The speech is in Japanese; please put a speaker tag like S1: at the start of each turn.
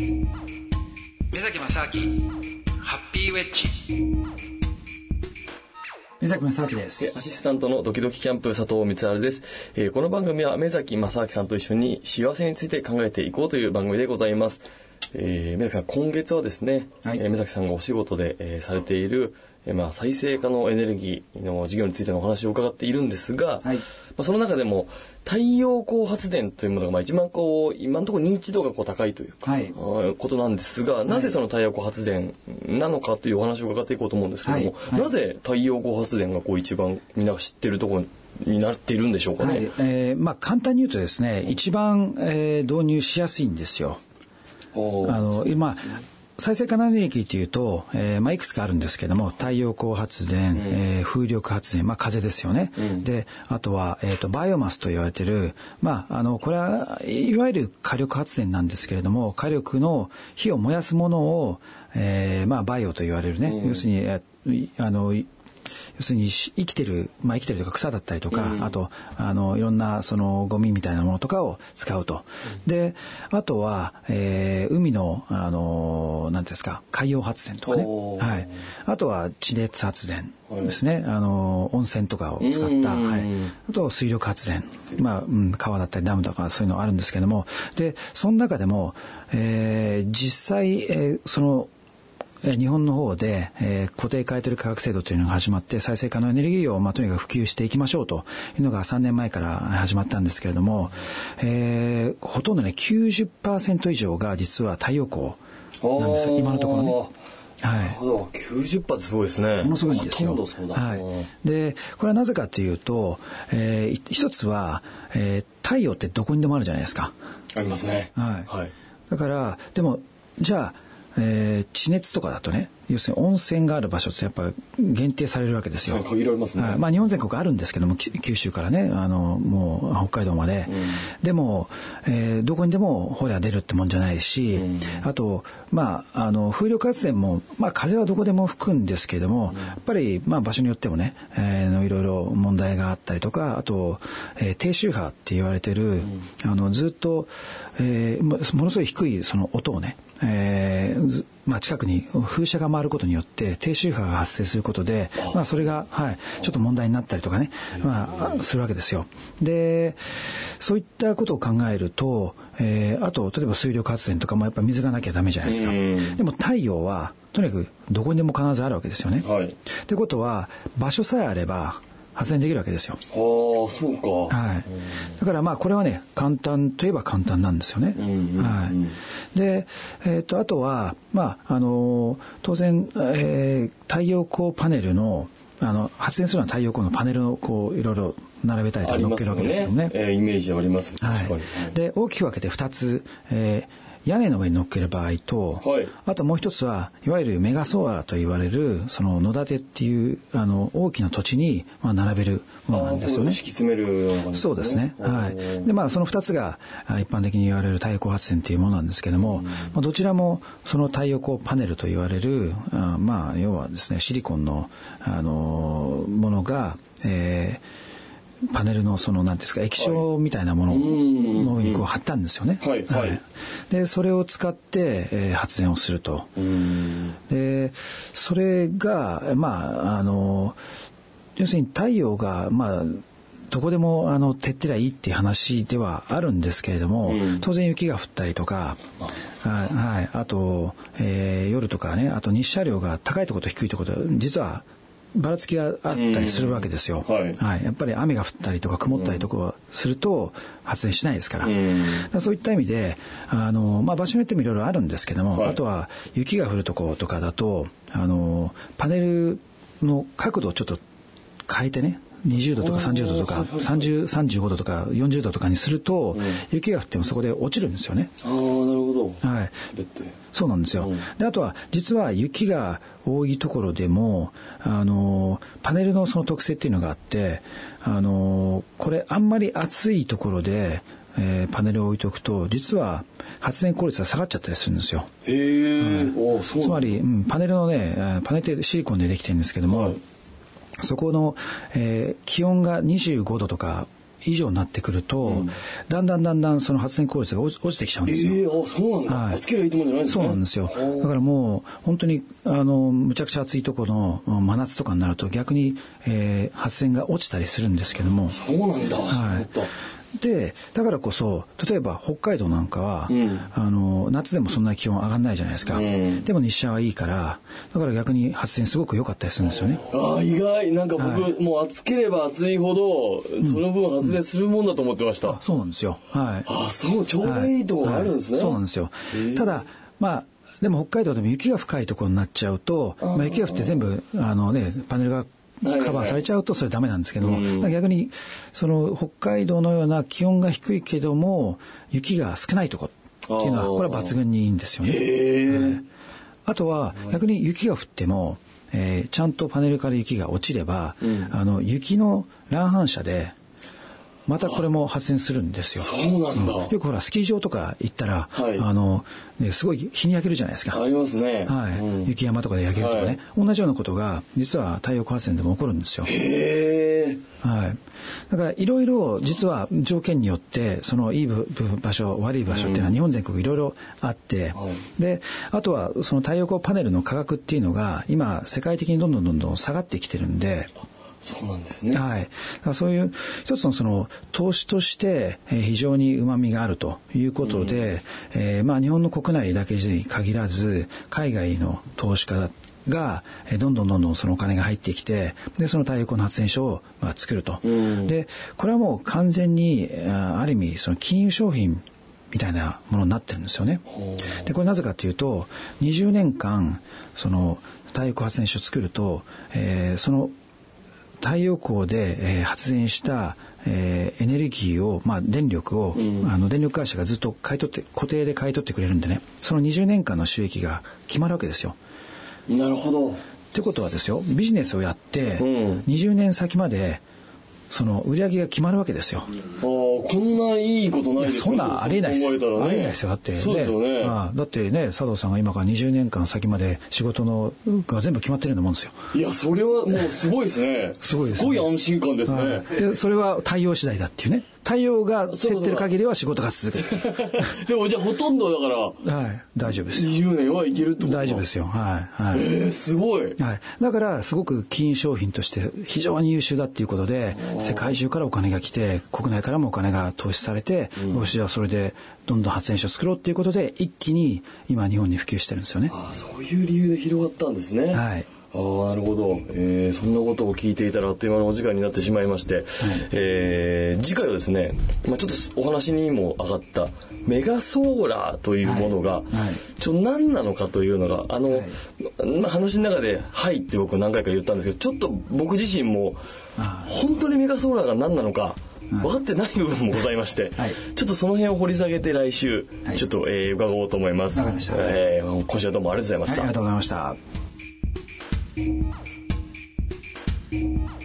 S1: 目崎正明ハッピーウェッジ。目崎正明です。
S2: アシスタントのドキドキキャンプ佐藤光晴です、えー、この番組は目崎正明さんと一緒に幸せについて考えていこうという番組でございますえー、目崎さん今月はですね、はい、えー、目崎さんがお仕事で、えー、されているえまあ、再生可能エネルギーの事業についてのお話を伺っているんですが、はい、まあ、その中でも太陽光発電というものがまあ一番こう今のところ認知度がこう高いというか、はい、ことなんですが、なぜその太陽光発電なのかというお話を伺っていこうと思うんですけども、はい、なぜ太陽光発電がこう一番みんなが知ってるところになっているんでしょうかね。はい、
S1: えー、まあ簡単に言うとですね、一番、えー、導入しやすいんですよ。あの今再生可能エネルギーというと、えーまあ、いくつかあるんですけども太陽光発電、うん、えー、風力発電、まあ、風ですよね、うん、であとは、えーと、バイオマスと言われてる、まあ、あのこれはいわゆる火力発電なんですけれども火力の火を燃やすものを、えーまあ、バイオと言われるね、うん、要するにあの要するに生きてる、まあ、生きてるとか草だったりとか、うん、あとあのいろんなそのゴミみたいなものとかを使うと。うん、であとは、えー、海のあのなんですか海洋発電とかね、はい、あとは地熱発電ですね、はい、あの温泉とかを使った、はい、あと水力発電、まあうん、川だったりダムとかそういうのあるんですけども。でその中でも、えー、実際、えー、その日本の方で、えー、固定買取価格制度というのが始まって再生可能エネルギーを、まあ、とにかく普及していきましょうというのが3年前から始まったんですけれども、えー、ほとんどね90%以上が実は太陽光なんです今のところね。
S2: はい。90%ってすごいですね。
S1: ものすごいんですよ。はい。で、これはなぜかというと、えー、一つは、えー、太陽ってどこにでもあるじゃないですか。
S2: ありますね。
S1: はい。はい、だから、でも、じゃあ、えー、地熱とかだとね要するに温泉がある場所ってやっぱ限定されるわけですよ。
S2: 限られますね。
S1: まあ日本全国あるんですけども九州からねあのもう北海道まで、うん、でも、えー、どこにでもほら出るってもんじゃないし、うん、あとまああの風力発電もまあ風はどこでも吹くんですけども、うん、やっぱりまあ場所によってもね、えー、いろいろ問題があったりとかあと、えー、低周波って言われてる、あのずっと、えー、ものすごい低いその音をねえーまあ、近くに風車が回ることによって低周波が発生することで、まあ、それが、はい、ちょっと問題になったりとかね、まあ、するわけですよ。でそういったことを考えると、えー、あと例えば水力発電とかもやっぱ水がなきゃダメじゃないですか。でも太陽はとにかくどこにでも必ずあるわけですよね。はい、ってことは場所さえあれば発電できるわけですよ。あ
S2: あ、そうか。
S1: はい。だからまあこれはね簡単といえば簡単なんですよね。はい。で、えっ、ー、とあとはまああの当然、えー、太陽光パネルのあの発電するのは太陽光のパネルをこういろいろ並べたりとか乗っけるわけですけどね。ね
S2: えー、イメージあります。
S1: はい。で大きく分けて2つ、えー、屋根の上に乗っける場合と、はい、あともう一つはいわゆるメガソーラーと言われるその野立てっていうあの大きな土地にまあ並べるものなんですよね。
S2: 敷き詰めるような感じ、
S1: ね、そうですね。はい。でまあその二つが一般的に言われる太陽光発電っていうものなんですけども、まあ、どちらもその太陽光パネルと言われるあまあ要はですねシリコンのあのものが、えーパネルのその何ですか液晶みたいなものの上にこう貼ったんですよね。はい、はい、でそれを使って、えー、発電をすると。でそれがまああの要するに太陽がまあどこでもあの照ってりゃいいっていう話ではあるんですけれども、うん、当然雪が降ったりとか、はい、あと、えー、夜とかねあと日射量が高いところと低いところ実はばらつきがあったりするわけですよ、はい、はい、やっぱり雨が降ったりとか曇ったりとかすると発電しないですから,、からそういった意味であの、まあ、場所によってもいろいろあるんですけども、はい、あとは雪が降るとことかだとあのパネルの角度をちょっと変えてね20度とか30度とか3035度とか40度とかにすると、雪が降ってもそこで落ちるんですよね。
S2: ああなるほ
S1: ど。はい。そうなんですよ。であとは実は雪が多いところでもあのパネルのその特性っていうのがあってあのこれあんまり暑いところでえー、パネルを置いておくと実は発電効率が下がっちゃったりするんですよ。
S2: へえ、
S1: うん、つまり、うん、パネルのねパネルってシリコンでできてるんですけども、はいそこの、えー、気温が25度とか以上になってくると、うん、だんだんだんだんその発電効率が落ちてきちゃうんですよ。え
S2: ー、あそうなんだ、はい、つけりゃいいと思うんじゃないです
S1: か、ね、そうなんですよ。だからもう本当にあのむちゃくちゃ暑いところの真夏とかになると逆に、えー、発電が落ちたりするんですけども。
S2: そうなんだ。はい。
S1: でだからこそ例えば北海道なんかは、うん、あの夏でもそんな気温上がんないじゃないですか、うん、でも日射はいいからだから逆に発電すごく良かったりするんですよね。
S2: ああ意外。なんか僕、はい、もう暑ければ暑いほどその分発電するもんだと思ってました、うん、
S1: そうなんですよ。はい。
S2: あそうちょうどいいとこがあるんですね、はい。
S1: はい、そうなんですよ。ただまあでも北海道でも雪が深いところになっちゃうと、まあ、雪が降って全部あのねパネルがカバーされちゃうとそれダメなんですけども、逆にその北海道のような気温が低いけども雪が少ないとこっていうのはこれは抜群にいいんですよね。あとは逆に雪が降っても、えー、ちゃんとパネルから雪が落ちれば、うん、あの雪の乱反射でまたこれも発電するんですよ。
S2: そうなんだ、うん、
S1: よくほらスキー場とか行ったら、はい、あの、ね、すごい日に焼けるじゃないですか。
S2: ありますね。
S1: はい。うん、雪山とかで焼けるとかね、はい、同じようなことが実は太陽光発電でも起こるんですよ。
S2: へえ。
S1: はい。だからいろいろ実は条件によってそのいい場所悪い場所っていうのは日本全国いろいろあって、うん、であとはその太陽光パネルの価格っていうのが今世界的にどんどんどんどん下がってきてるんで。
S2: そうなんですね。
S1: はい。そういう一つのその投資として非常にうまみがあるということで、うん、えー、まあ日本の国内だけに限らず海外の投資家がどんどんどんどんそのお金が入ってきてでその太陽光の発電所をまあ作ると、うん、でこれはもう完全にある意味その金融商品みたいなものになってるんですよね。でこれなぜかというと20年間その太陽光発電所を作ると、えー、その太陽光で、えー、発電した、えー、エネルギーを、まあ、電力を、うん、あの電力会社がずっと買い取って固定で買い取ってくれるんでねその20年間の収益が決まるわけですよ。
S2: なるほど。っ
S1: てことはですよビジネスをやって、うん、20年先までその売り上げが決まるわけですよ。
S2: あこんないいことないです
S1: よそんなありえないですよ。ね、ありえないですよ。だって、ね、
S2: そうですよね。
S1: まあ、だってね、佐藤さんが今から20年間先まで仕事のが全部決まってるようなもんですよ。
S2: いや、それはもうすごいですね。
S1: すごいです、
S2: ね、すごい安心感ですね。
S1: それは対応次第だっていうね。太陽が照ってる限りは仕事が続く。
S2: でもじゃあほとんどだ
S1: から。はい。大丈夫です
S2: 20年はいけるってこと
S1: 大丈夫ですよ。はい。はい。え
S2: ー、すごい。
S1: はい。だからすごく金商品として非常に優秀だっていうことで、世界中からお金が来て、国内からもお金が投資されて、うん、よしじゃあそれでどんどん発電所を作ろうっていうことで、一気に今日本に普及してるんですよね。
S2: ああ、そういう理由で広がったんですね。
S1: はい。
S2: ああなるほど、えー、そんなことを聞いていたらあっという間のお時間になってしまいまして、はい、えー、次回はですね、まあ、ちょっとお話にも上がったメガソーラーというものが、はい。はい、ちょ何なのかというのがあの、はい。まあ、話の中で「はい」って僕何回か言ったんですけどちょっと僕自身も本当にメガソーラーが何なのか分かってない部分もございまして、はい、ちょっとその辺を掘り下げて来週、ちょっと、えー、伺おうと思います。えー、今週はどうもありがとうございました。
S1: ありがとうございました。